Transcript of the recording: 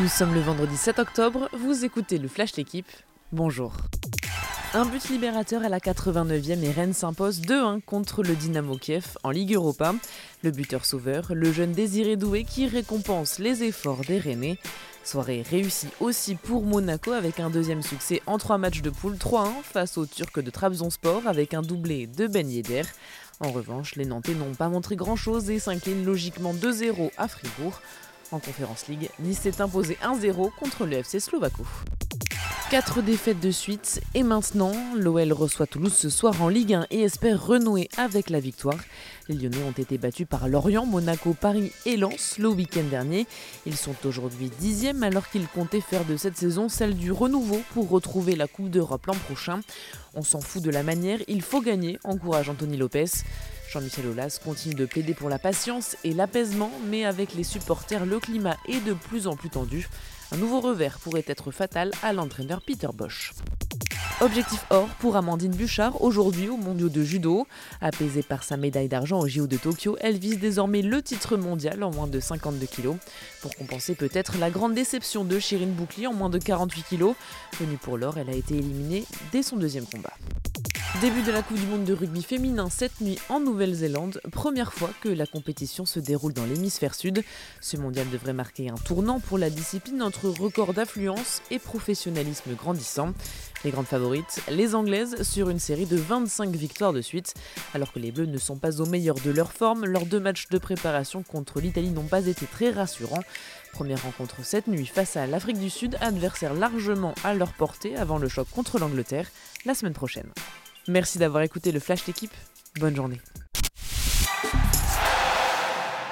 Nous sommes le vendredi 7 octobre, vous écoutez le Flash L'équipe. Bonjour. Un but libérateur à la 89e et Rennes s'impose 2-1 contre le Dynamo Kiev en Ligue Europa. Le buteur sauveur, le jeune Désiré Doué qui récompense les efforts des Rennais. Soirée réussie aussi pour Monaco avec un deuxième succès en trois matchs de poule 3-1 face aux Turcs de Trabzonspor avec un doublé de Ben Yedder. En revanche, les Nantais n'ont pas montré grand-chose et s'inclinent logiquement 2-0 à Fribourg. En Conférence League, Nice s'est imposé 1-0 contre le FC Slovako. Quatre défaites de suite et maintenant, l'OL reçoit Toulouse ce soir en Ligue 1 et espère renouer avec la victoire. Les Lyonnais ont été battus par Lorient, Monaco, Paris et Lens le week-end dernier. Ils sont aujourd'hui dixièmes alors qu'ils comptaient faire de cette saison celle du renouveau pour retrouver la Coupe d'Europe l'an prochain. On s'en fout de la manière, il faut gagner, encourage Anthony Lopez. Jean-Michel Aulas continue de plaider pour la patience et l'apaisement, mais avec les supporters, le climat est de plus en plus tendu. Un nouveau revers pourrait être fatal à l'entraîneur Peter Bosch. Objectif or pour Amandine Bouchard aujourd'hui au mondiaux de judo. Apaisée par sa médaille d'argent au JO de Tokyo, elle vise désormais le titre mondial en moins de 52 kg. Pour compenser peut-être la grande déception de Chirine Bouclier en moins de 48 kg. Venue pour l'or, elle a été éliminée dès son deuxième combat. Début de la Coupe du Monde de rugby féminin cette nuit en Nouvelle-Zélande, première fois que la compétition se déroule dans l'hémisphère sud. Ce mondial devrait marquer un tournant pour la discipline entre record d'affluence et professionnalisme grandissant. Les grandes favorites, les Anglaises, sur une série de 25 victoires de suite, alors que les Bleus ne sont pas au meilleur de leur forme, leurs deux matchs de préparation contre l'Italie n'ont pas été très rassurants. Première rencontre cette nuit face à l'Afrique du Sud, adversaire largement à leur portée avant le choc contre l'Angleterre la semaine prochaine. Merci d'avoir écouté le Flash d'équipe. Bonne journée.